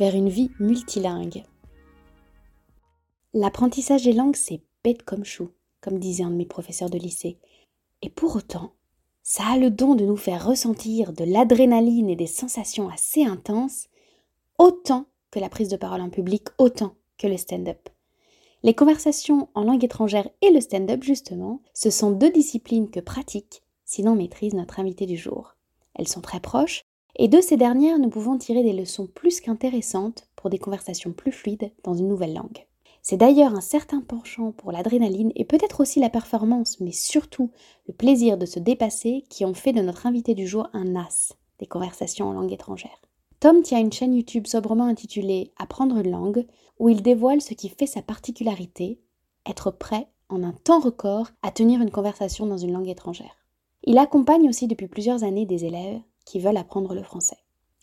vers une vie multilingue. L'apprentissage des langues, c'est bête comme chou, comme disait un de mes professeurs de lycée. Et pour autant, ça a le don de nous faire ressentir de l'adrénaline et des sensations assez intenses, autant que la prise de parole en public, autant que le stand-up. Les conversations en langue étrangère et le stand-up, justement, ce sont deux disciplines que pratique, sinon maîtrise notre invité du jour. Elles sont très proches, et de ces dernières, nous pouvons tirer des leçons plus qu'intéressantes pour des conversations plus fluides dans une nouvelle langue. C'est d'ailleurs un certain penchant pour l'adrénaline et peut-être aussi la performance, mais surtout le plaisir de se dépasser qui ont fait de notre invité du jour un as des conversations en langue étrangère. Tom tient une chaîne YouTube sobrement intitulée Apprendre une langue, où il dévoile ce qui fait sa particularité, être prêt en un temps record à tenir une conversation dans une langue étrangère. Il accompagne aussi depuis plusieurs années des élèves qui veulent apprendre le français,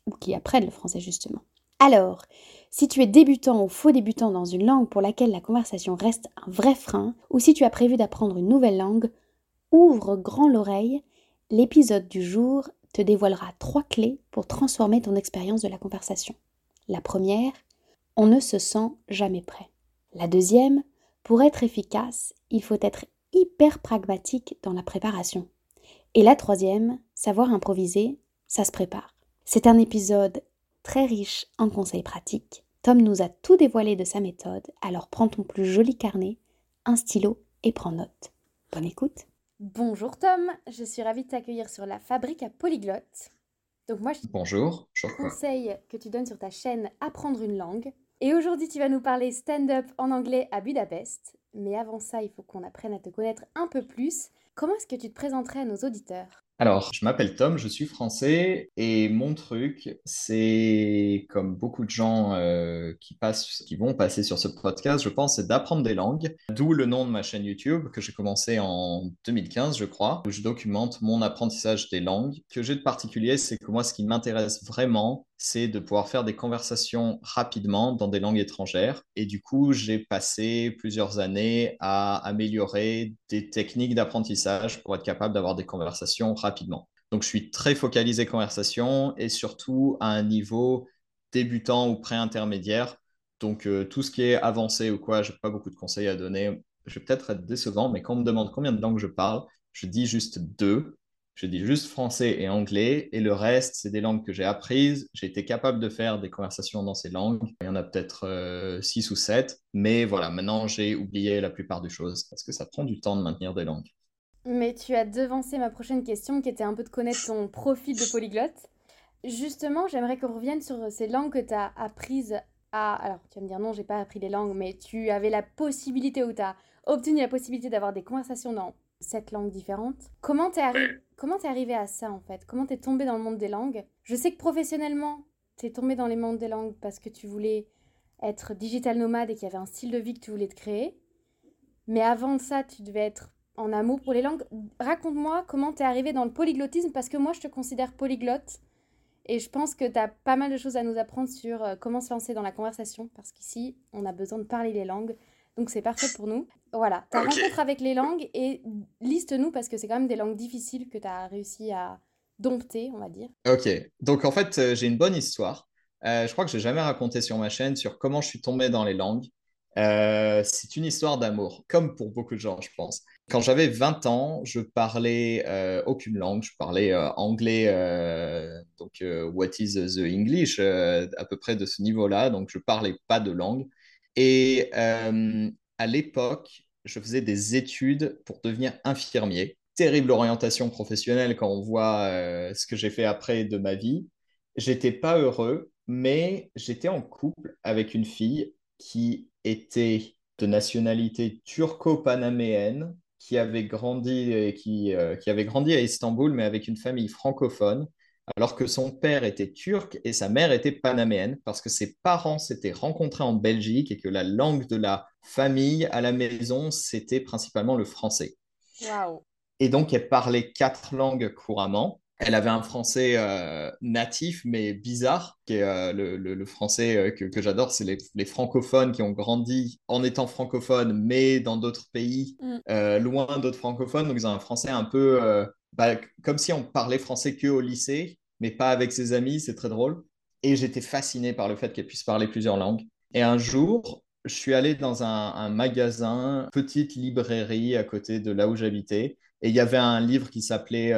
ou qui apprennent le français justement. Alors, si tu es débutant ou faux débutant dans une langue pour laquelle la conversation reste un vrai frein, ou si tu as prévu d'apprendre une nouvelle langue, ouvre grand l'oreille, l'épisode du jour te dévoilera trois clés pour transformer ton expérience de la conversation. La première, on ne se sent jamais prêt. La deuxième, pour être efficace, il faut être hyper pragmatique dans la préparation. Et la troisième, savoir improviser ça se prépare. C'est un épisode très riche en conseils pratiques. Tom nous a tout dévoilé de sa méthode, alors prends ton plus joli carnet, un stylo et prends note. Bonne écoute. Bonjour Tom, je suis ravie de t'accueillir sur la fabrique à polyglotte. Donc moi je Bonjour, je conseille que tu donnes sur ta chaîne Apprendre une langue. Et aujourd'hui tu vas nous parler stand-up en anglais à Budapest. Mais avant ça, il faut qu'on apprenne à te connaître un peu plus. Comment est-ce que tu te présenterais à nos auditeurs? Alors, je m'appelle Tom, je suis français et mon truc, c'est comme beaucoup de gens euh, qui passent, qui vont passer sur ce podcast, je pense, c'est d'apprendre des langues. D'où le nom de ma chaîne YouTube que j'ai commencé en 2015, je crois, où je documente mon apprentissage des langues. Ce que j'ai de particulier, c'est que moi, ce qui m'intéresse vraiment, c'est de pouvoir faire des conversations rapidement dans des langues étrangères. Et du coup, j'ai passé plusieurs années à améliorer des techniques d'apprentissage pour être capable d'avoir des conversations rapidement. Donc, je suis très focalisé conversation et surtout à un niveau débutant ou pré-intermédiaire. Donc, euh, tout ce qui est avancé ou quoi, je n'ai pas beaucoup de conseils à donner. Je vais peut-être être décevant, mais quand on me demande combien de langues je parle, je dis juste deux je dis juste français et anglais, et le reste, c'est des langues que j'ai apprises. J'ai été capable de faire des conversations dans ces langues. Il y en a peut-être euh, six ou sept, mais voilà, maintenant j'ai oublié la plupart des choses parce que ça prend du temps de maintenir des langues. Mais tu as devancé ma prochaine question qui était un peu de connaître ton profil de polyglotte. Justement, j'aimerais qu'on revienne sur ces langues que tu as apprises à... Alors, tu vas me dire non, j'ai pas appris les langues, mais tu avais la possibilité ou tu as obtenu la possibilité d'avoir des conversations dans sept langues différentes. Comment t'es arrivé Comment t'es arrivé à ça en fait? Comment t'es tombé dans le monde des langues? Je sais que professionnellement, t'es tombé dans les mondes des langues parce que tu voulais être digital nomade et qu'il y avait un style de vie que tu voulais te créer. Mais avant ça, tu devais être en amour pour les langues. Raconte-moi comment t'es arrivé dans le polyglottisme parce que moi, je te considère polyglotte. Et je pense que tu as pas mal de choses à nous apprendre sur euh, comment se lancer dans la conversation, parce qu'ici, on a besoin de parler les langues. Donc c'est parfait pour nous. Voilà, ta rencontre avec les langues et liste-nous parce que c'est quand même des langues difficiles que tu as réussi à dompter, on va dire. Ok, donc en fait, euh, j'ai une bonne histoire. Euh, je crois que je n'ai jamais raconté sur ma chaîne sur comment je suis tombé dans les langues. Euh, c'est une histoire d'amour, comme pour beaucoup de gens, je pense. Quand j'avais 20 ans, je parlais aucune langue. Je parlais anglais, donc what is the English, à peu près de ce niveau-là. Donc je parlais pas de langue. Et à l'époque, je faisais des études pour devenir infirmier. Terrible orientation professionnelle quand on voit euh, ce que j'ai fait après de ma vie. J'étais pas heureux, mais j'étais en couple avec une fille qui était de nationalité turco-panaméenne, qui avait grandi et qui, euh, qui avait grandi à Istanbul, mais avec une famille francophone. alors que son père était turc et sa mère était panaméenne, parce que ses parents s'étaient rencontrés en Belgique et que la langue de la famille à la maison, c'était principalement le français. Et donc, elle parlait quatre langues couramment. Elle avait un français euh, natif, mais bizarre, qui est euh, le, français euh, que, j'adore. C'est les, francophones qui ont grandi en étant francophones, mais dans d'autres pays, mm. loin d'autres francophones. Donc, ils ont un français un peu bah, comme si on parlait français que au lycée, mais pas avec ses amis. C'est très drôle. Et j'étais fasciné par le fait qu'elle puisse parler plusieurs langues. Et un jour, je suis allé dans un, magasin, petite librairie à côté de là où j'habitais. Et il y avait un livre qui s'appelait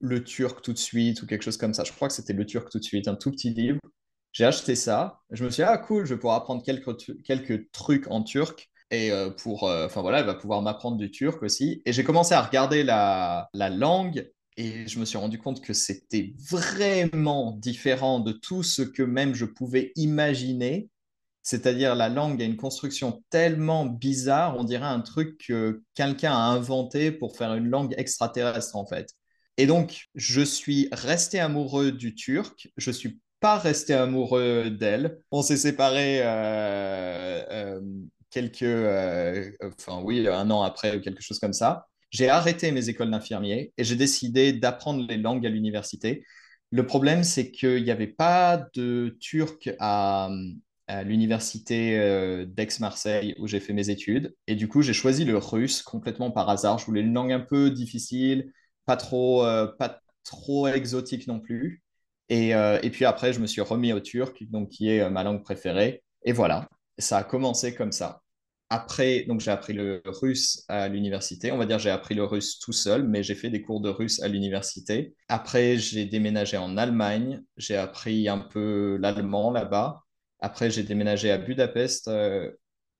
le turc tout de suite ou quelque chose comme ça. Je crois que c'était le turc tout de suite, un tout petit livre. J'ai acheté ça. Je me suis dit, ah cool, je vais pouvoir apprendre quelques, quelques trucs en turc. Et euh, pour, euh, enfin voilà, elle va pouvoir m'apprendre du turc aussi. Et j'ai commencé à regarder la, la langue et je me suis rendu compte que c'était vraiment différent de tout ce que même je pouvais imaginer. C'est-à-dire la langue a une construction tellement bizarre, on dirait un truc que quelqu'un a inventé pour faire une langue extraterrestre en fait. Et donc, je suis resté amoureux du Turc. Je suis pas resté amoureux d'elle. On s'est séparés euh, euh, quelques, euh, enfin oui, un an après ou quelque chose comme ça. J'ai arrêté mes écoles d'infirmier et j'ai décidé d'apprendre les langues à l'université. Le problème, c'est qu'il n'y avait pas de turc à, à l'université d'Aix-Marseille où j'ai fait mes études. Et du coup, j'ai choisi le russe complètement par hasard. Je voulais une langue un peu difficile, pas trop, euh, pas trop exotique non plus. Et, euh, et, puis après, je me suis remis au turc, donc qui est euh, ma langue préférée. Et voilà, ça a commencé comme ça. Après, donc j'ai appris le russe à l'université. On va dire j'ai appris le russe tout seul, mais j'ai fait des cours de russe à l'université. Après, j'ai déménagé en Allemagne. J'ai appris un peu l'allemand là-bas. Après, j'ai déménagé à Budapest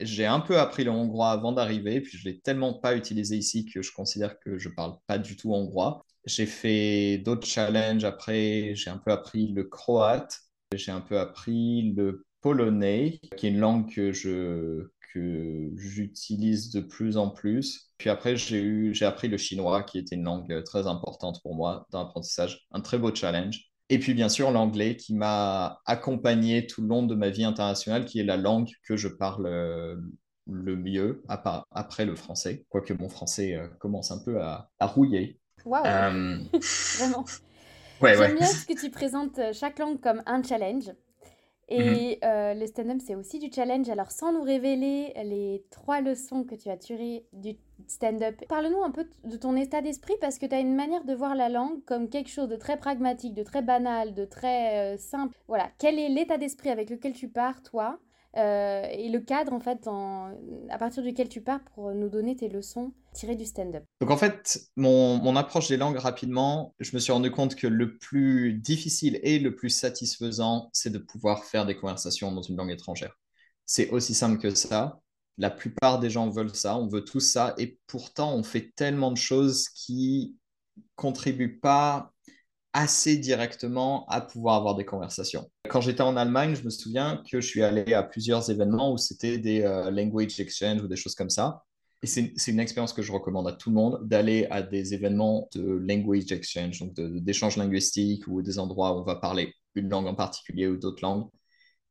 j'ai un peu appris le hongrois avant d'arriver, puis je l'ai tellement pas utilisé ici que je considère que je parle pas du tout hongrois. J'ai fait d'autres challenges après, j'ai un peu appris le croate, j'ai un peu appris le polonais, qui est une langue que je que j'utilise de plus en plus. Puis après, j'ai eu j'ai appris le chinois, qui était une langue très importante pour moi dans l'apprentissage, un très beau challenge. Et puis, bien sûr, l'anglais qui m'a accompagné tout le long de ma vie internationale, qui est la langue que je parle euh, le mieux, après le français, quoique mon français euh, commence un peu à, rouiller. Waouh euh, Vraiment ouais, J'aime bien ce que tu présentes chaque langue comme un challenge. Et mhm. le stand-up, c'est aussi du challenge. Alors, sans nous révéler les trois leçons que tu as tirées du stand-up. Parle-nous un peu de ton état d'esprit parce que tu as une manière de voir la langue comme quelque chose de très pragmatique, de très banal, de très euh, simple. Voilà, quel est l'état d'esprit avec lequel tu pars, toi euh, et le cadre en fait à partir duquel tu pars pour nous donner tes leçons tirées du stand-up? Donc en fait, mon, mon, approche des langues rapidement, je me suis rendu compte que le plus difficile et le plus satisfaisant, c'est de pouvoir faire des conversations dans une langue étrangère. C'est aussi simple que ça. La plupart des gens veulent ça, on veut tout ça, et pourtant on fait tellement de choses qui contribuent pas assez directement à pouvoir avoir des conversations. Quand j'étais en Allemagne, je me souviens que je suis allé à plusieurs événements où c'était des euh, language exchange ou des choses comme ça. Et c'est une expérience que je recommande à tout le monde d'aller à des événements de language exchange, donc d'échanges linguistiques ou des endroits où on va parler une langue en particulier ou d'autres langues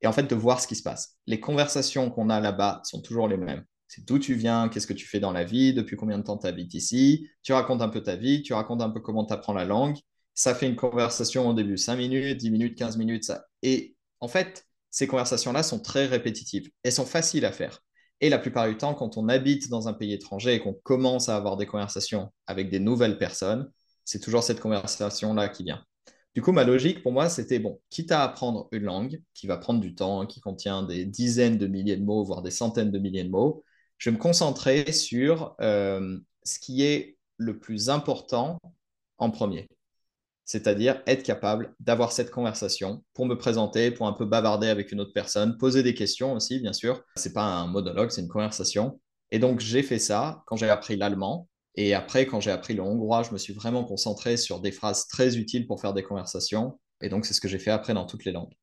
et en fait de voir ce qui se passe. Les conversations qu'on a là-bas sont toujours les mêmes. C'est d'où tu viens, qu'est-ce que tu fais dans la vie, depuis combien de temps tu habites ici, tu racontes un peu ta vie, tu racontes un peu comment tu apprends la langue. Ça fait une conversation au début, 5 minutes, 10 minutes, 15 minutes. Ça. Et en fait, ces conversations-là sont très répétitives. Elles sont faciles à faire. Et la plupart du temps, quand on habite dans un pays étranger et qu'on commence à avoir des conversations avec des nouvelles personnes, c'est toujours cette conversation-là qui vient. Du coup, ma logique pour moi, c'était bon, quitte à apprendre une langue qui va prendre du temps, qui contient des dizaines de milliers de mots, voire des centaines de milliers de mots, je vais me concentrer sur euh, ce qui est le plus important en premier. C'est-à-dire être capable d'avoir cette conversation pour me présenter, pour un peu bavarder avec une autre personne, poser des questions aussi, bien sûr. Ce n'est pas un monologue, c'est une conversation. Et donc, j'ai fait ça quand j'ai appris l'allemand. Et après, quand j'ai appris le hongrois, je me suis vraiment concentré sur des phrases très utiles pour faire des conversations. Et donc, c'est ce que j'ai fait après dans toutes les langues.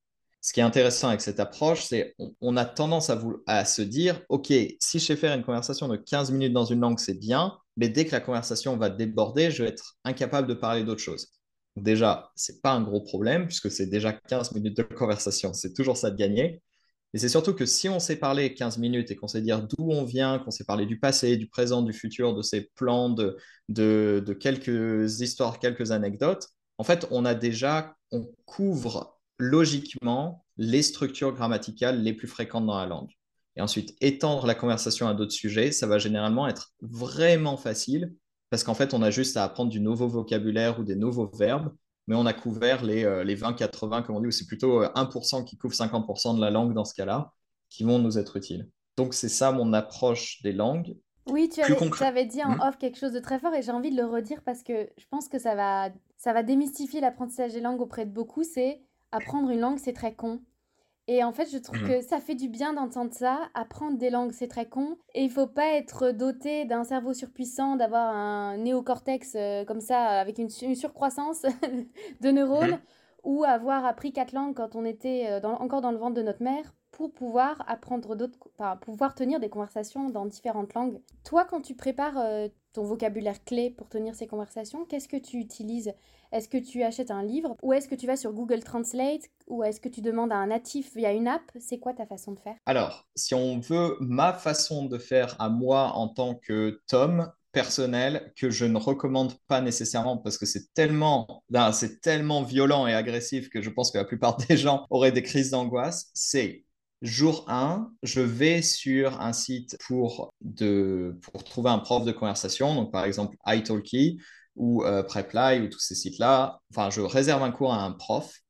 Ce qui est intéressant avec cette approche, c'est on, a tendance à, à se dire, OK, si je sais faire une conversation de 15 minutes dans une langue, c'est bien, mais dès que la conversation va déborder, je vais être incapable de parler d'autre chose. Déjà, c'est pas un gros problème puisque c'est déjà 15 minutes de conversation. C'est toujours ça de gagner. Et c'est surtout que si on sait parler 15 minutes et qu'on sait dire d'où on vient, qu'on sait parler du passé, du présent, du futur, de ses plans, de, de, quelques histoires, quelques anecdotes, en fait, on a déjà, on couvre logiquement les structures grammaticales les plus fréquentes dans la langue. Et ensuite, étendre la conversation à d'autres sujets, ça va généralement être vraiment facile parce qu'en fait, on a juste à apprendre du nouveau vocabulaire ou des nouveaux verbes mais on a couvert les, euh, les 20-80, comme on dit, ou c'est plutôt 1% euh, qui couvre 50% de la langue dans ce cas-là, qui vont nous être utiles. Donc c'est ça mon approche des langues. Oui, tu avais, dit en hmm? off quelque chose de très fort et j'ai envie de le redire parce que je pense que ça va, ça va démystifier l'apprentissage des langues auprès de beaucoup. C'est apprendre une langue, c'est très con. Et en fait, je trouve mmh. que ça fait du bien d'entendre ça. Apprendre des langues, c'est très con. Et il faut pas être doté d'un cerveau surpuissant, d'avoir un néocortex euh, comme ça, avec une, surcroissance de neurones, mmh. ou avoir appris quatre langues quand on était euh, encore dans le ventre de notre mère pour pouvoir apprendre d'autres, enfin, pouvoir tenir des conversations dans différentes langues. Toi, quand tu prépares euh, ton vocabulaire clé pour tenir ces conversations, qu'est-ce que tu utilises? Est-ce que tu achètes un livre ou est-ce que tu vas sur Google Translate ou est-ce que tu demandes à un natif via une app? C'est quoi ta façon de faire? Alors, si on veut ma façon de faire à moi en tant que Tom, personnel que je ne recommande pas nécessairement parce que c'est tellement, c'est tellement violent et agressif que je pense que la plupart des gens auraient des crises d'angoisse, c'est Jour 1, je vais sur un site pour, de, pour trouver un prof de conversation, donc par exemple italki ou euh, Preply ou tous ces sites-là. Enfin, je réserve un cours à un prof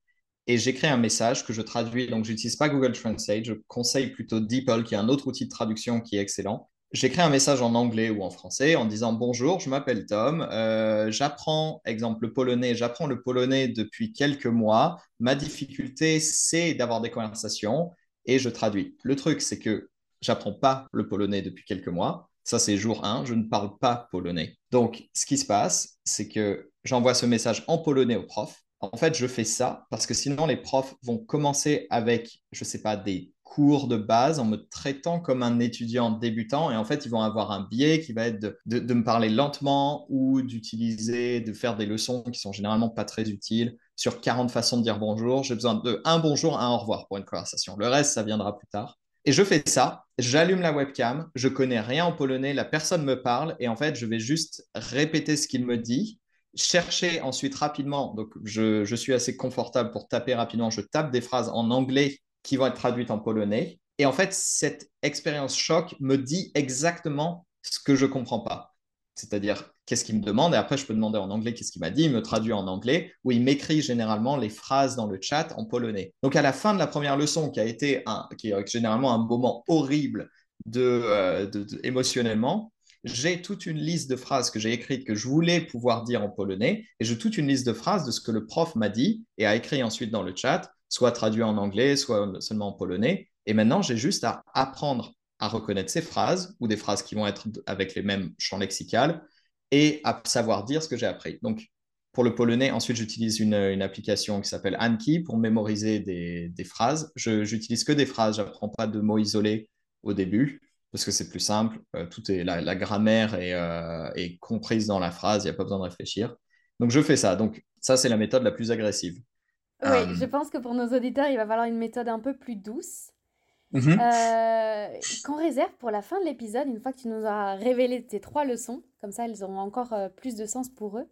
et j'écris un message que je traduis. Donc, j'utilise pas Google Translate, je conseille plutôt DeepL, qui est un autre outil de traduction qui est excellent. J'écris un message en anglais ou en français en disant bonjour, je m'appelle Tom, euh, j'apprends, exemple le polonais, j'apprends le polonais depuis quelques mois. Ma difficulté, c'est d'avoir des conversations et je traduis. Le truc, c'est que j'apprends pas le polonais depuis quelques mois. Ça, c'est jour 1, je ne parle pas polonais. Donc, ce qui se passe, c'est que j'envoie ce message en polonais au prof. En fait, je fais ça parce que sinon, les profs vont commencer avec, je ne sais pas, des cours de base en me traitant comme un étudiant débutant. Et en fait, ils vont avoir un biais qui va être de, me parler lentement ou d'utiliser, de faire des leçons qui sont généralement pas très utiles sur 40 façons de dire bonjour. J'ai besoin de un bonjour, un au revoir pour une conversation. Le reste, ça viendra plus tard. Et je fais ça, j'allume la webcam, je connais rien en polonais, la personne me parle et en fait, je vais juste répéter ce qu'il me dit, chercher ensuite rapidement. Donc, je, suis assez confortable pour taper rapidement. Je tape des phrases en anglais qui vont être traduites en polonais. Et en fait, cette expérience choc me dit exactement ce que je comprends pas. C'est-à-dire, qu'est-ce qu'il me demande? Et après, je peux demander en anglais qu'est-ce qu'il m'a dit. Il me traduit en anglais ou il m'écrit généralement les phrases dans le chat en polonais. Donc, à la fin de la première leçon, qui a été un, qui est généralement un moment horrible euh, de, émotionnellement, j'ai toute une liste de phrases que j'ai écrites que je voulais pouvoir dire en polonais et j'ai toute une liste de phrases de ce que le prof m'a dit et a écrit ensuite dans le chat, soit traduit en anglais, soit seulement en polonais. Et maintenant, j'ai juste à apprendre à reconnaître ces phrases ou des phrases qui vont être avec les mêmes champs lexicales et à savoir dire ce que j'ai appris. Donc, pour le polonais, ensuite, j'utilise une, application qui s'appelle Anki pour mémoriser des, phrases. Je n'utilise que des phrases, je n'apprends pas de mots isolés au début parce que c'est plus simple. Euh, tout est, la, grammaire euh, est, comprise dans la phrase, il n'y a pas besoin de réfléchir. Donc, je fais ça. Donc, ça, c'est la méthode la plus agressive. Oui, euh, je pense que pour nos auditeurs, il va falloir une méthode un peu plus douce. Mhm. Euh, qu'on réserve pour la fin de l'épisode, une fois que tu nous as révélé tes trois leçons, comme ça elles auront encore euh, plus de sens pour eux.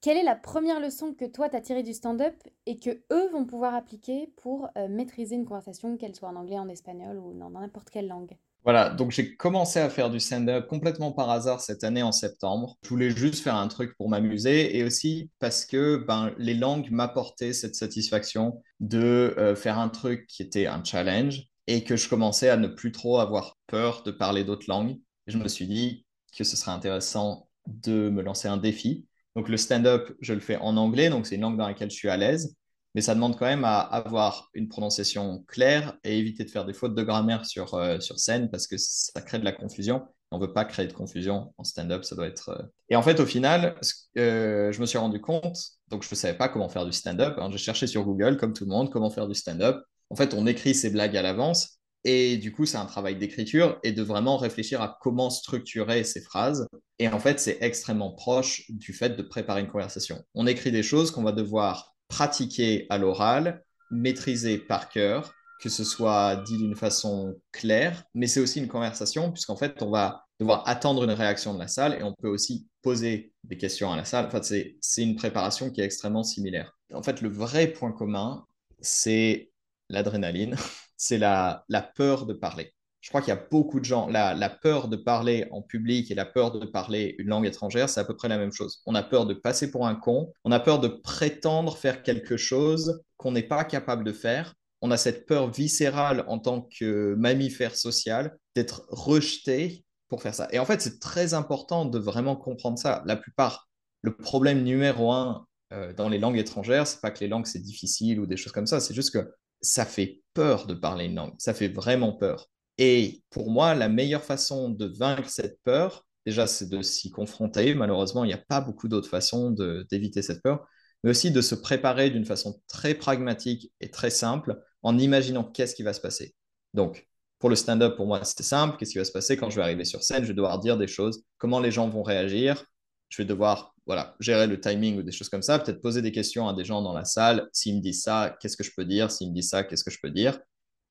Quelle est la première leçon que toi t'as tirée du stand-up et que eux vont pouvoir appliquer pour euh, maîtriser une conversation, qu'elle soit en anglais, en espagnol ou dans n'importe quelle langue? Voilà, donc j'ai commencé à faire du stand-up complètement par hasard cette année en septembre. Je voulais juste faire un truc pour m'amuser et aussi parce que ben, les langues m'apportaient cette satisfaction de faire un truc qui était un challenge et que je commençais à ne plus trop avoir peur de parler d'autres langues. je me suis dit que ce serait intéressant de me lancer un défi. Donc le stand-up, je le fais en anglais, donc c'est une langue dans laquelle je suis à l'aise, mais ça demande quand même à avoir une prononciation claire et éviter de faire des fautes de grammaire sur, euh, sur scène parce que ça crée de la confusion. On ne veut pas créer de confusion en stand-up, ça doit être... Euh. Et en fait, au final, euh, je me suis rendu compte, donc je ne savais pas comment faire du stand-up. J'ai cherché sur Google, comme tout le monde, comment faire du stand-up. En fait, on écrit ses blagues à l'avance Et du coup, c'est un travail d'écriture et de vraiment réfléchir à comment structurer ces phrases. Et en fait, c'est extrêmement proche du fait de préparer une conversation. On écrit des choses qu'on va devoir pratiquer à l'oral, maîtriser par cœur, que ce soit dit d'une façon claire, mais c'est aussi une conversation, puisqu'en fait, on va devoir attendre une réaction de la salle et on peut aussi poser des questions à la salle. Enfin, c'est une préparation qui est extrêmement similaire. En fait, le vrai point commun, c'est l'adrénaline, c'est la, la peur de parler. Je crois qu'il y a beaucoup de gens, la, la, peur de parler en public et la peur de parler une langue étrangère, c'est à peu près la même chose. On a peur de passer pour un con, on a peur de prétendre faire quelque chose qu'on n'est pas capable de faire. On a cette peur viscérale en tant que mammifère social d'être rejeté pour faire ça. Et en fait, c'est très important de vraiment comprendre ça. La plupart, le problème numéro un euh, dans les langues étrangères, c'est pas que les langues c'est difficile ou des choses comme ça, c'est juste que ça fait peur de parler une langue, ça fait vraiment peur. Et pour moi, la meilleure façon de vaincre cette peur, déjà, c'est de s'y confronter. Malheureusement, il n'y a pas beaucoup d'autres façons d'éviter cette peur, mais aussi de se préparer d'une façon très pragmatique et très simple en imaginant qu'est-ce qui va se passer. Donc, pour le stand-up, pour moi, c'est simple. Qu'est-ce qui va se passer quand je vais arriver sur scène? Je vais devoir dire des choses, comment les gens vont réagir? Je vais devoir voilà, gérer le timing ou des choses comme ça, peut-être poser des questions à des gens dans la salle. S'ils me disent ça, qu'est-ce que je peux dire? S'ils me disent ça, qu'est-ce que je peux dire?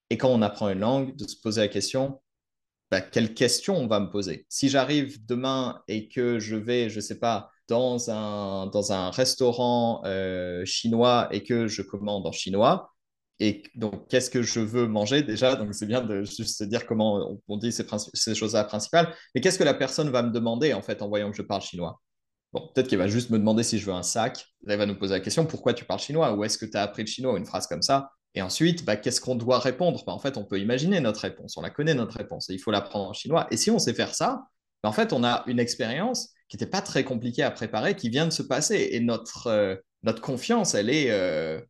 Et quand on apprend une langue, de se poser la question, bah, quelle question on va me poser? Si j'arrive demain et que je vais, je ne sais pas, dans un, dans un restaurant euh, chinois et que je commande en chinois, et donc, qu'est-ce que je veux manger déjà? Donc, c'est bien de juste dire comment on, dit ces, ces choses-là principales. Mais qu'est-ce que la personne va me demander en fait en voyant que je parle chinois? Bon, peut-être qu'elle va juste me demander si je veux un sac. Elle va nous poser la question pourquoi tu parles chinois? Où est-ce que tu as appris le chinois? Une phrase comme ça. Et ensuite, bah, qu'est-ce qu'on doit répondre? Bah, En fait, on peut imaginer notre réponse. On la connaît, notre réponse. Et il faut l'apprendre en chinois. Et si on sait faire ça, bah, en fait, on a une expérience qui n'était pas très compliquée à préparer, qui vient de se passer. Et notre, euh, notre confiance, elle est, euh,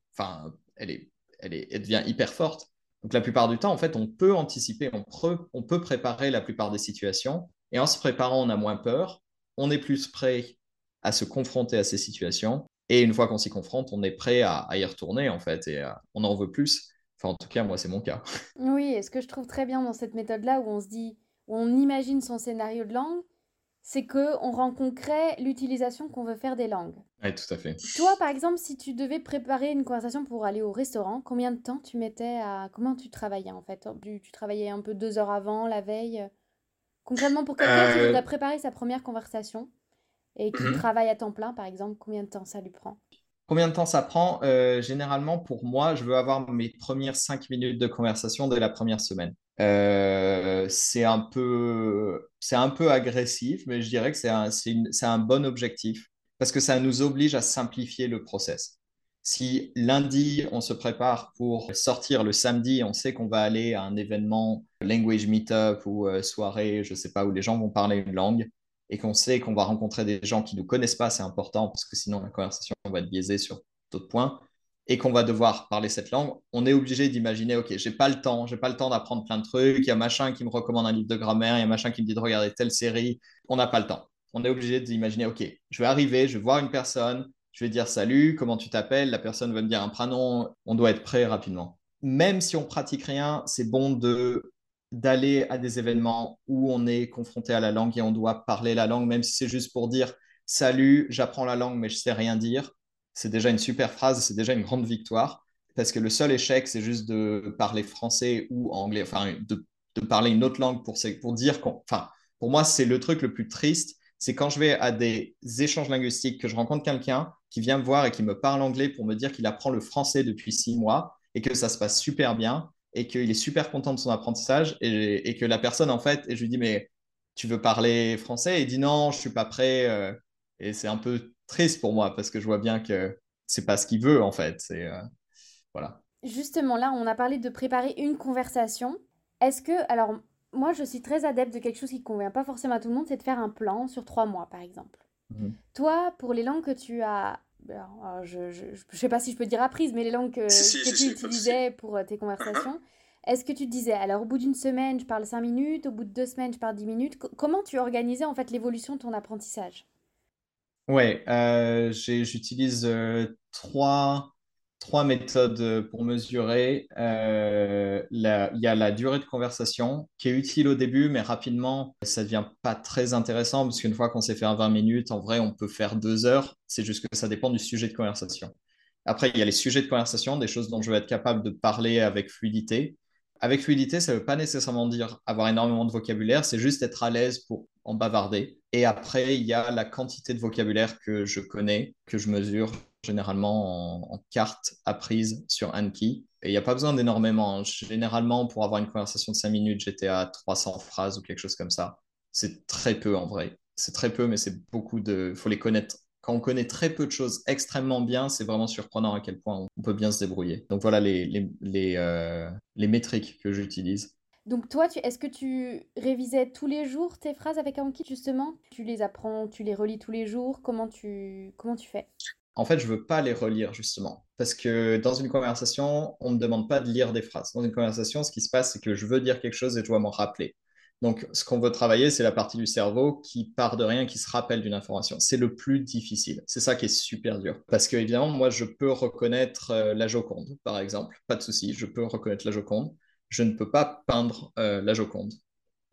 elle, est, elle, est, elle devient hyper forte. Donc, la plupart du temps, en fait, on peut anticiper, on peut, on peut préparer la plupart des situations. Et en se préparant, on a moins peur. On est plus prêt à se confronter à ces situations. Et une fois qu'on s'y confronte, on est prêt à, y retourner, en fait, et on en veut plus. Enfin, en tout cas, moi, c'est mon cas. Oui, et ce que je trouve très bien dans cette méthode-là, où on se dit, où on imagine son scénario de langue, c'est que on rend concret l'utilisation qu'on veut faire des langues. Oui, tout à fait. Toi, par exemple, si tu devais préparer une conversation pour aller au restaurant, combien de temps tu mettais à... Comment tu travaillais, en fait? Tu, tu travaillais un peu deux heures avant, la veille? Concrètement, pour quelqu'un qui euh, voudrait préparer sa première conversation, et qui mhm. travaille à temps plein, par exemple, combien de temps ça lui prend? Combien de temps ça prend? Euh, Généralement, pour moi, je veux avoir mes premières cinq minutes de conversation dès la première semaine. Euh, c'est un peu, c'est un peu agressif, mais je dirais que c'est un, un bon objectif parce que ça nous oblige à simplifier le process. Si lundi, on se prépare pour sortir le samedi, on sait qu'on va aller à un événement language meetup ou euh, soirée, je ne sais pas, où les gens vont parler une langue, et qu'on sait qu'on va rencontrer des gens qui ne nous connaissent pas, c'est important parce que sinon la conversation va être biaisée sur d'autres points et qu'on va devoir parler cette langue, on est obligé d'imaginer, OK, j'ai pas le temps, j'ai pas le temps d'apprendre plein de trucs, il y a machin qui me recommande un livre de grammaire, il y a machin qui me dit de regarder telle série, on n'a pas le temps. On est obligé d'imaginer, OK, je vais arriver, je vais voir une personne, je vais dire salut, comment tu t'appelles, la personne va me dire un prénom, on doit être prêt rapidement. Même si on pratique rien, c'est bon de d'aller à des événements où on est confronté à la langue et on doit parler la langue, même si c'est juste pour dire salut, j'apprends la langue mais je sais rien dire. C'est déjà une super phrase, c'est déjà une grande victoire. Parce que le seul échec, c'est juste de parler français ou anglais, enfin de, parler une autre langue pour, pour dire qu'on. Enfin, pour moi, c'est le truc le plus triste. C'est quand je vais à des échanges linguistiques, que je rencontre quelqu'un qui vient me voir et qui me parle anglais pour me dire qu'il apprend le français depuis six mois et que ça se passe super bien et qu'il est super content de son apprentissage et, que la personne, en fait, et je lui dis, mais tu veux parler français? Et il dit, non, je suis pas prêt. Euh, et c'est un peu triste pour moi parce que je vois bien que c'est pas ce qu'il veut, en fait. C'est, euh, voilà. Justement, là, on a parlé de préparer une conversation. Est-ce que, alors, moi, je suis très adepte de quelque chose qui convient pas forcément à tout le monde, c'est de faire un plan sur trois mois, par exemple. Mmh. Toi, pour les langues que tu as euh, je ne sais pas si je peux dire apprise, mais les langues que, tu utilisais pour euh, tes conversations, est-ce que tu te disais, alors au bout d'une semaine, je parle 5 minutes, au bout de deux semaines, je parle 10 minutes. Comment tu organisais en fait l'évolution de ton apprentissage? Ouais, euh, j'utilise trois, trois méthodes pour mesurer. Euh, il y a la durée de conversation qui est utile au début, mais rapidement, ça devient pas très intéressant parce qu'une fois qu'on s'est fait un 20 minutes, en vrai, on peut faire deux heures. C'est juste que ça dépend du sujet de conversation. Après, il y a les sujets de conversation, des choses dont je vais être capable de parler avec fluidité. Avec fluidité, ça ne veut pas nécessairement dire avoir énormément de vocabulaire, c'est juste être à l'aise pour en bavarder. Et après, il y a la quantité de vocabulaire que je connais, que je mesure généralement en, cartes apprises sur Anki. Et il n'y a pas besoin d'énormément. Hein. Généralement, pour avoir une conversation de 5 minutes, j'étais à 300 phrases ou quelque chose comme ça. C'est très peu en vrai. C'est très peu, mais c'est beaucoup de... Il faut les connaître. Quand on connaît très peu de choses extrêmement bien, c'est vraiment surprenant à quel point on peut bien se débrouiller. Donc voilà les, les, les, euh, les métriques que j'utilise. Donc toi, est-ce que tu révisais tous les jours tes phrases avec Anki justement? Tu les apprends, tu les relis tous les jours? Comment tu, comment tu fais? En fait, je veux pas les relire justement. Parce que dans une conversation, on ne me demande pas de lire des phrases. Dans une conversation, ce qui se passe, c'est que je veux dire quelque chose et je dois m'en rappeler. Donc, ce qu'on veut travailler, c'est la partie du cerveau qui part de rien, qui se rappelle d'une information. C'est le plus difficile. C'est ça qui est super dur. Parce que, évidemment, moi, je peux reconnaître euh, la Joconde, par exemple. Pas de souci, je peux reconnaître la Joconde. Je ne peux pas peindre euh, la Joconde.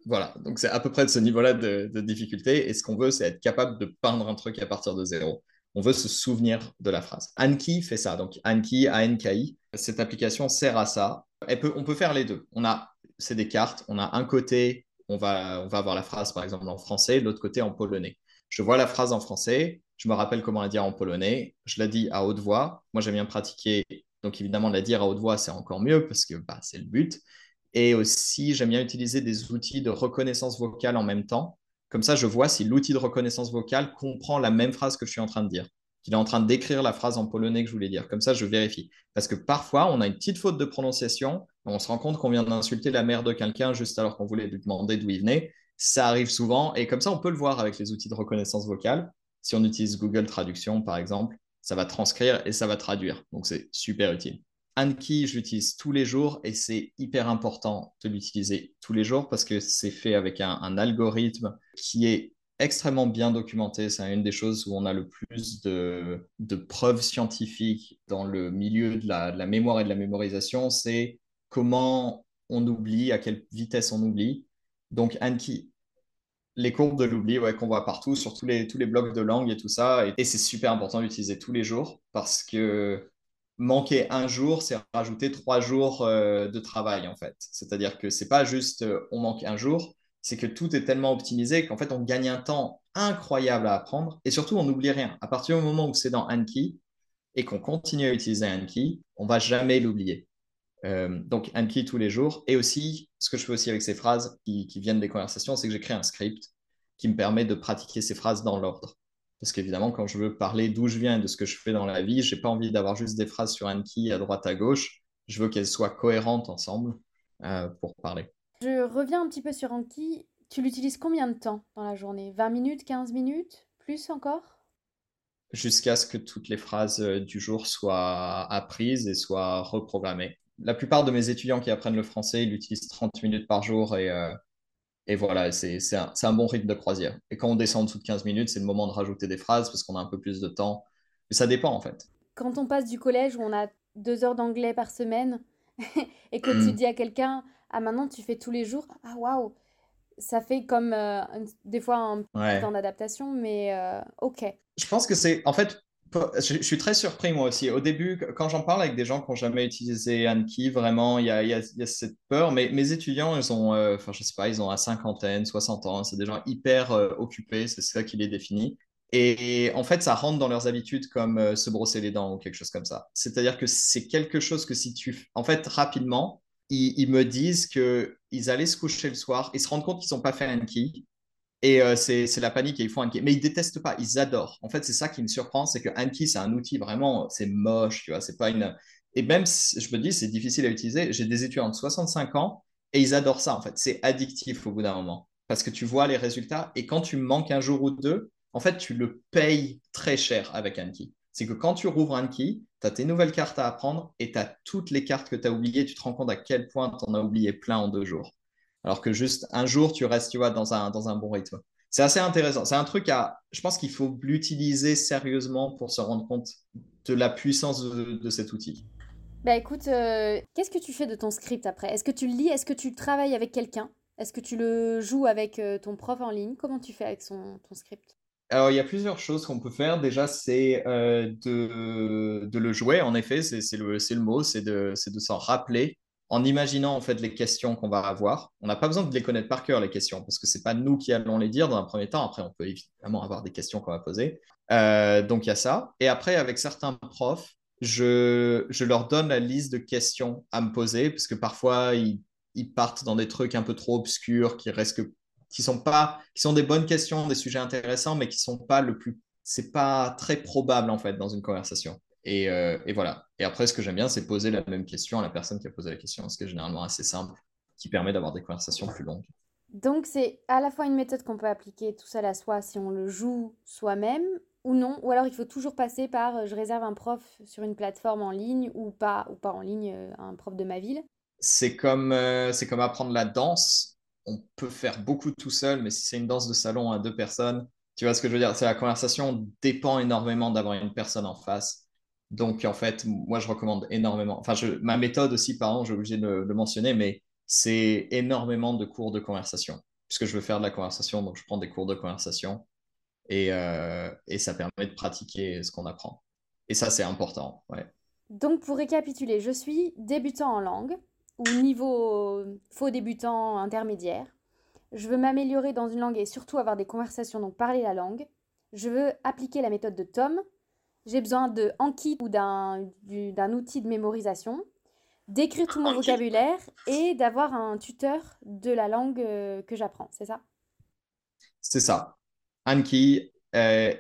Voilà, donc c'est à peu près de ce niveau-là de, de difficulté. Et ce qu'on veut, c'est être capable de peindre un truc à partir de zéro on veut se souvenir de la phrase. Anki fait ça. Donc Anki, A-N-K-I, cette application sert à ça. on peut faire les deux. On a, c'est des cartes. On a un côté, on va, on va avoir la phrase par exemple en français, l'autre côté en polonais. Je vois la phrase en français, je me rappelle comment la dire en polonais, je la dis à haute voix. Moi, j'aime bien pratiquer. Donc évidemment, la dire à haute voix, c'est encore mieux parce que bah, c'est le but. Et aussi, j'aime bien utiliser des outils de reconnaissance vocale en même temps. Comme ça, je vois si l'outil de reconnaissance vocale comprend la même phrase que je suis en train de dire, qu'il est en train d'écrire la phrase en polonais que je voulais dire. Comme ça, je vérifie. Parce que parfois, on a une petite faute de prononciation, on se rend compte qu'on vient d'insulter la mère de quelqu'un juste alors qu'on voulait lui demander d'où il venait. Ça arrive souvent, et comme ça, on peut le voir avec les outils de reconnaissance vocale. Si on utilise Google Traduction, par exemple, ça va transcrire et ça va traduire. Donc, c'est super utile. Anki, je l'utilise tous les jours et c'est hyper important de l'utiliser tous les jours parce que c'est fait avec un, algorithme qui est extrêmement bien documenté. C'est une des choses où on a le plus de, preuves scientifiques dans le milieu de la, mémoire et de la mémorisation. Comment on oublie, à quelle vitesse on oublie. Donc Anki, les courbes de l'oubli ouais, qu'on voit partout sur tous les, tous les blocs de langue et tout ça. et c'est super important d'utiliser tous les jours parce que manquer un jour, c'est rajouter trois jours euh, de travail, en fait. C'est-à-dire que c'est pas juste euh, on manque un jour, c'est que tout est tellement optimisé qu'en fait, on gagne un temps incroyable à apprendre et surtout, on n'oublie rien. À partir du moment où c'est dans Anki et qu'on continue à utiliser Anki, on va jamais l'oublier. Euh, donc, Anki tous les jours. Et aussi, ce que je fais aussi avec ces phrases qui, qui viennent des conversations, c'est que j'écris un script qui me permet de pratiquer ces phrases dans l'ordre. Parce qu'évidemment, quand je veux parler d'où je viens et de ce que je fais dans la vie, j'ai pas envie d'avoir juste des phrases sur Anki à droite à gauche. Je veux qu'elles soient cohérentes ensemble euh, pour parler. Je reviens un petit peu sur Anki. Tu l'utilises combien de temps dans la journée? 20 minutes, 15 minutes? Plus encore? Jusqu'à ce que toutes les phrases euh, du jour soient apprises et soient reprogrammées. La plupart de mes étudiants qui apprennent le français, ils l'utilisent 30 minutes par jour et euh, et voilà, c'est un, un, bon rythme de croisière. Et quand on descend en dessous de 15 minutes, c'est le moment de rajouter des phrases parce qu'on a un peu plus de temps. Mais ça dépend en fait. Quand on passe du collège où on a deux heures d'anglais par semaine et que tu mm. dis à quelqu'un, ah maintenant tu fais tous les jours, ah waouh, ça fait comme euh, des fois un temps d'adaptation, mais euh, ok. Je pense que c'est, en fait, je, suis très surpris moi aussi. Au début, quand j'en parle avec des gens qui n'ont jamais utilisé Anki, vraiment, il y a, cette peur. Mais mes étudiants, ils ont, euh, enfin, je sais pas, ils ont à cinquantaine, 60 ans. C'est des gens hyper euh, occupés, c'est ça qui les définit. Et en fait, ça rentre dans leurs habitudes comme euh, se brosser les dents ou quelque chose comme ça. C'est-à-dire que c'est quelque chose que si tu... En fait, rapidement, ils, ils me disent qu'ils allaient se coucher le soir, ils se rendent compte qu'ils n'ont pas fait Anki et euh, c'est la panique et ils font Anki. Mais ils détestent pas, ils adorent. En fait, c'est ça qui me surprend, c'est que Anki, c'est un outil vraiment, c'est moche, tu vois, c'est pas une... Et même, je me dis, c'est difficile à utiliser. J'ai des étudiants de 65 ans et ils adorent ça, en fait. C'est addictif au bout d'un moment. Parce que tu vois les résultats et quand tu manques un jour ou deux, en fait, tu le payes très cher avec Anki. C'est que quand tu rouvres Anki, tu as tes nouvelles cartes à apprendre et tu as toutes les cartes que tu as oubliées. Tu te rends compte à quel point tu en as oublié plein en deux jours alors que juste un jour, tu restes, tu vois, dans un, dans un bon rythme. c'est assez intéressant. C'est un truc à, je pense qu'il faut l'utiliser sérieusement pour se rendre compte de la puissance de, cet outil. Bah écoute, euh, qu'est-ce que tu fais de ton script après? Est-ce que tu le lis? Est-ce que tu travailles avec quelqu'un? Est-ce que tu le joues avec euh, ton prof en ligne? Comment tu fais avec son, ton script? Alors, il y a plusieurs choses qu'on peut faire. Déjà, c'est euh, de, de, le jouer, en effet, c'est le, le, mot, c'est de, de s'en rappeler en imaginant en fait les questions qu'on va avoir. On n'a pas besoin de les connaître par cœur, les questions, parce que ce n'est pas nous qui allons les dire dans un premier temps. Après, on peut évidemment avoir des questions qu'on va poser. Euh, donc, il y a ça. Et après, avec certains profs, je, je, leur donne la liste de questions à me poser, parce que parfois, ils, ils partent dans des trucs un peu trop obscurs qui que qui sont pas, qui sont des bonnes questions, des sujets intéressants, mais qui sont pas le plus, c'est pas très probable en fait dans une conversation. Et, euh, et voilà. Et après, ce que j'aime bien, c'est poser la même question à la personne qui a posé la question, ce qui est généralement assez simple, qui permet d'avoir des conversations plus longues. Donc c'est à la fois une méthode qu'on peut appliquer tout seul à soi si on le joue soi-même ou non, ou alors il faut toujours passer par euh, je réserve un prof sur une plateforme en ligne ou pas ou pas en ligne, euh, un prof de ma ville. C'est comme c'est comme apprendre la danse on peut faire beaucoup tout seul, mais si c'est une danse de salon à deux personnes, tu vois ce que je veux dire? C'est la conversation dépend énormément d'avoir une personne en face. Donc, en fait, moi, je recommande énormément. Enfin, ma méthode aussi, pardon, j'ai obligé de le mentionner, mais c'est énormément de cours de conversation. Puisque je veux faire de la conversation, donc je prends des cours de conversation. Et, euh, ça permet de pratiquer ce qu'on apprend. Et ça, c'est important. Donc, pour récapituler, je suis débutant en langue ou niveau faux débutant intermédiaire. Je veux m'améliorer dans une langue et surtout avoir des conversations, donc parler la langue. Je veux appliquer la méthode de Tom. J'ai besoin de Anki ou d'un outil de mémorisation, d'écrire tout mon vocabulaire et d'avoir un tuteur de la langue euh, que j'apprends, c'est ça? C'est ça. Anki, euh,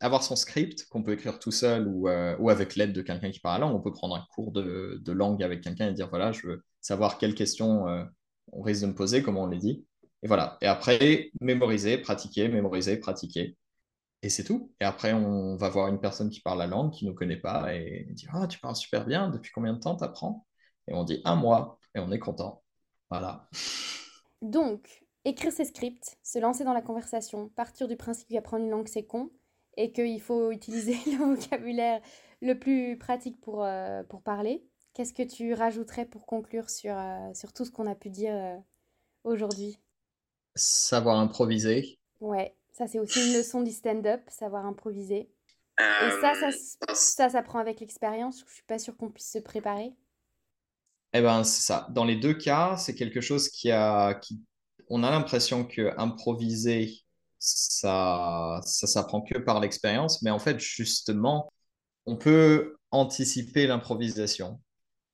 avoir son script qu'on peut écrire tout seul ou, euh, ou avec l'aide de quelqu'un qui parle la langue. On peut prendre un cours de, de langue avec quelqu'un et dire voilà, je veux savoir quelles questions euh, on risque de me poser, comment on les dit. Et voilà. Et après, mémoriser, pratiquer, mémoriser, pratiquer. Et c'est tout. Et après, on va voir une personne qui parle la langue, qui ne nous connaît pas, et dit Ah, tu parles super bien, depuis combien de temps tu apprends Et on dit un mois, et on est content. Voilà. Donc, écrire ses scripts, se lancer dans la conversation, partir du principe qu'apprendre une langue c'est con, et qu'il faut utiliser le vocabulaire le plus pratique pour, euh, pour parler. Qu'est-ce que tu rajouterais pour conclure sur, euh, sur tout ce qu'on a pu dire euh, aujourd'hui? Savoir improviser. Ouais, ça c'est aussi une leçon du stand-up, savoir improviser. Et ça, ça, ça s'apprend avec l'expérience. Je suis pas sûre qu'on puisse se préparer. Eh ben, c'est ça. Dans les deux cas, c'est quelque chose qui a, qui, on a l'impression que improviser ça, ça s'apprend que par l'expérience, mais en fait, justement, on peut anticiper l'improvisation.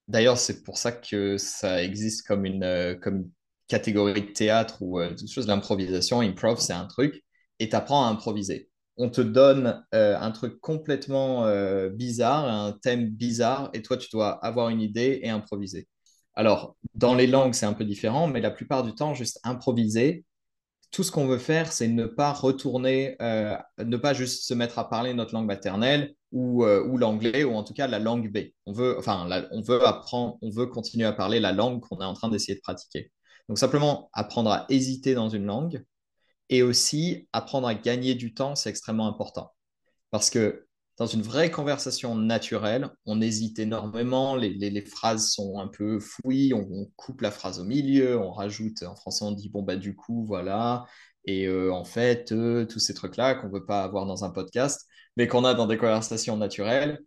D'ailleurs, c'est pour ça que ça existe comme une, euh, comme catégorie de théâtre ou euh, toute chose. L'improvisation, improv, c'est un truc, et tu apprends à improviser. On te donne euh, un truc complètement bizarre, un thème bizarre, et toi, tu dois avoir une idée et improviser. Alors, dans les langues, c'est un peu différent, mais la plupart du temps, juste improviser, tout ce qu'on veut faire, c'est ne pas retourner, euh, ne pas juste se mettre à parler notre langue maternelle ou, euh, ou l'anglais ou en tout cas la langue B. On veut, enfin, on veut apprendre, on veut continuer à parler la langue qu'on est en train d'essayer de pratiquer. Donc simplement apprendre à hésiter dans une langue et aussi apprendre à gagner du temps, c'est extrêmement important parce que dans une vraie conversation naturelle, on hésite énormément, les, phrases sont un peu fouilles, on, coupe la phrase au milieu, on rajoute, en français on dit bon bah du coup voilà, et euh, en fait euh, tous ces trucs-là qu'on ne veut pas avoir dans un podcast, mais qu'on a dans des conversations naturelles,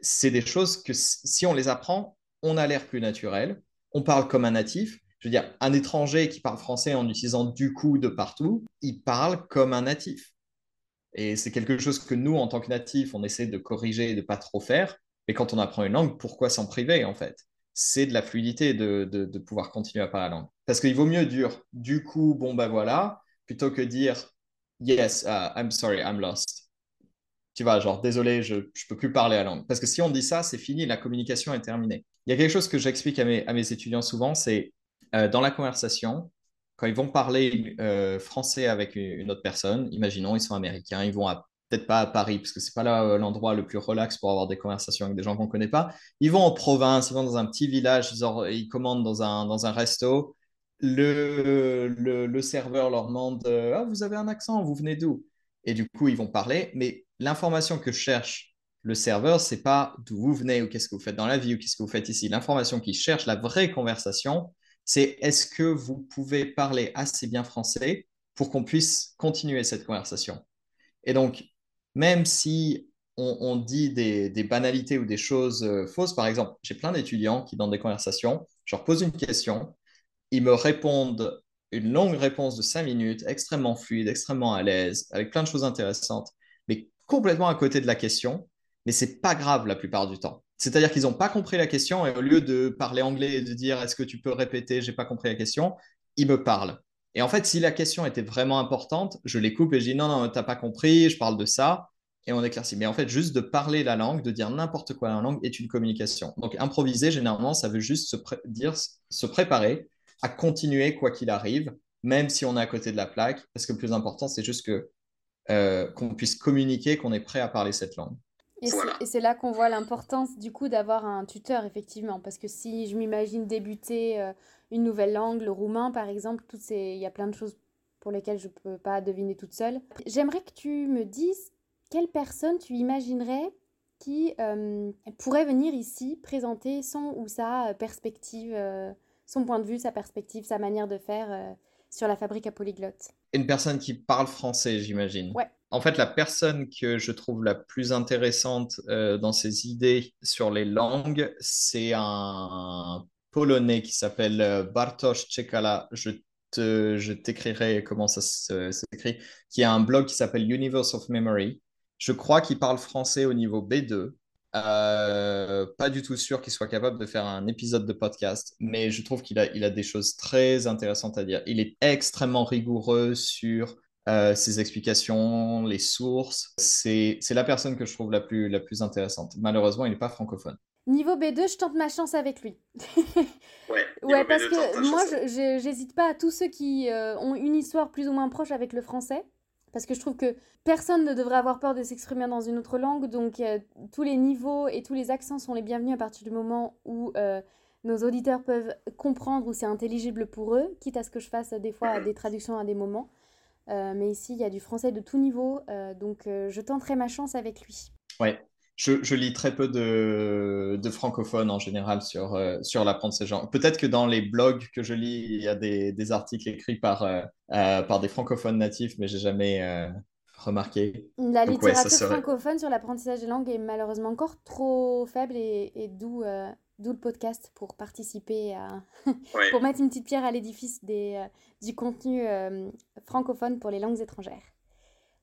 c'est des choses que si on les apprend, on a l'air plus naturel, on parle comme un natif. Je veux dire, un étranger qui parle français en utilisant du coup de partout, il parle comme un natif. Et c'est quelque chose que nous, en tant que natifs, on essaie de corriger et de pas trop faire. Mais quand on apprend une langue, pourquoi s'en priver en fait? C'est de la fluidité de, de, pouvoir continuer à parler la langue. Parce qu'il vaut mieux dire du coup, bon ben voilà, plutôt que dire yes, uh, I'm sorry, I'm lost. Tu vois, genre désolé, je ne peux plus parler la langue. Parce que si on dit ça, c'est fini, la communication est terminée. Il y a quelque chose que j'explique à mes, à mes étudiants souvent, c'est euh, dans la conversation, quand ils vont parler euh, français avec une autre personne, imaginons, ils sont américains, ils vont peut-être pas à Paris, parce que c'est pas euh, l'endroit le plus relax pour avoir des conversations avec des gens qu'on connaît pas. Ils vont en province, ils vont dans un petit village, ils, commandent dans un, dans un resto. le, le, serveur leur demande Ah, vous avez un accent, vous venez d'où? Et du coup, ils vont parler, mais l'information que cherche le serveur, c'est pas d'où vous venez ou qu'est-ce que vous faites dans la vie ou qu'est-ce que vous faites ici. L'information qu'il cherche, la vraie conversation, c'est est-ce que vous pouvez parler assez bien français pour qu'on puisse continuer cette conversation? Et donc, même si on, dit des, banalités ou des choses euh, fausses, par exemple, j'ai plein d'étudiants qui, dans des conversations, je leur pose une question, ils me répondent une longue réponse de cinq minutes, extrêmement fluide, extrêmement à l'aise, avec plein de choses intéressantes, mais complètement à côté de la question. Mais c'est pas grave la plupart du temps. C'est-à-dire qu'ils n'ont pas compris la question et au lieu de parler anglais et de dire est-ce que tu peux répéter, j'ai pas compris la question, ils me parlent. Et en fait, si la question était vraiment importante, je les coupe et je dis non, non, t'as pas compris, je parle de ça et on éclaircit. Mais en fait, juste de parler la langue, de dire n'importe quoi la langue est une communication. Donc, improviser, généralement, ça veut juste se, dire, se préparer à continuer quoi qu'il arrive, même si on est à côté de la plaque, parce que le plus important, c'est juste que euh, qu'on puisse communiquer, qu'on est prêt à parler cette langue. Et c'est là qu'on voit l'importance du coup d'avoir un tuteur, effectivement, parce que si je m'imagine débuter euh, une nouvelle langue, le roumain par exemple, toutes ces... il y a plein de choses pour lesquelles je ne peux pas deviner toute seule. J'aimerais que tu me dises quelle personne tu imaginerais qui euh, pourrait venir ici présenter son ou sa perspective, euh, son point de vue, sa perspective, sa manière de faire euh, sur la fabrique à polyglotte. Une personne qui parle français, j'imagine. Ouais. En fait, la personne que je trouve la plus intéressante dans ses idées sur les langues, c'est un polonais qui s'appelle Bartosz Czekala. Je je t'écrirai comment ça s'écrit, qui a un blog qui s'appelle Universe of Memory. Je crois qu'il parle français au niveau B2. Euh, pas du tout sûr qu'il soit capable de faire un épisode de podcast, mais je trouve qu'il a, il a des choses très intéressantes à dire. Il est extrêmement rigoureux sur euh, ses explications, les sources. C'est, c'est la personne que je trouve la plus, la plus intéressante. Malheureusement, il n'est pas francophone. Niveau B2, je tente ma chance avec lui. ouais, ouais parce que moi, je, j'hésite pas à tous ceux qui euh, ont une histoire plus ou moins proche avec le français. Parce que je trouve que personne ne devrait avoir peur de s'exprimer dans une autre langue, donc euh, tous les niveaux et tous les accents sont les bienvenus à partir du moment où euh, nos auditeurs peuvent comprendre ou c'est intelligible pour eux, quitte à ce que je fasse des fois des traductions à des moments. Euh, mais ici, il y a du français de tout niveau, donc je tenterai ma chance avec lui. Ouais, je, lis très peu de, francophones en général sur, euh, sur l'apprentissage. Peut-être que dans les blogs que je lis, il y a des, articles écrits par, euh, euh, par des francophones natifs, mais j'ai jamais remarqué. La littérature francophone sur l'apprentissage des langues est malheureusement encore trop faible et, d'où le podcast pour participer à pour mettre une petite pierre à l'édifice du contenu francophone pour les langues étrangères.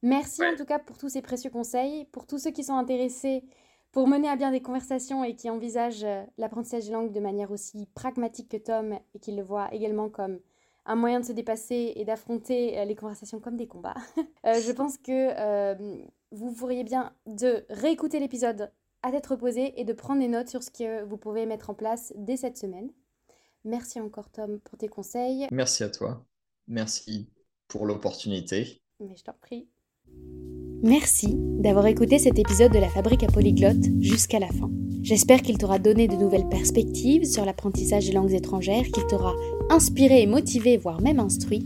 Merci en tout cas pour tous ces précieux conseils. Pour tous ceux qui sont intéressés pour mener à bien des conversations et qui envisagent euh, l'apprentissage des langues de manière aussi pragmatique que Tom et qui le voient également comme un moyen de se dépasser et d'affronter euh, les conversations comme des combats. Euh, je pense que vous pourriez bien de réécouter l'épisode à tête reposée et de prendre des notes sur ce que vous pouvez mettre en place dès cette semaine. Merci encore Tom pour tes conseils. Merci à toi. Merci pour l'opportunité. Mais je t'en prie. Merci d'avoir écouté cet épisode de la Fabrique à Polyglotte jusqu'à la fin. J'espère qu'il t'aura donné de nouvelles perspectives sur l'apprentissage des langues étrangères, qu'il t'aura inspiré et motivé, voire même instruit.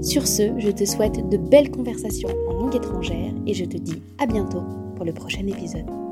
Sur ce, je te souhaite de belles conversations en langue étrangère et je te dis à bientôt pour le prochain épisode.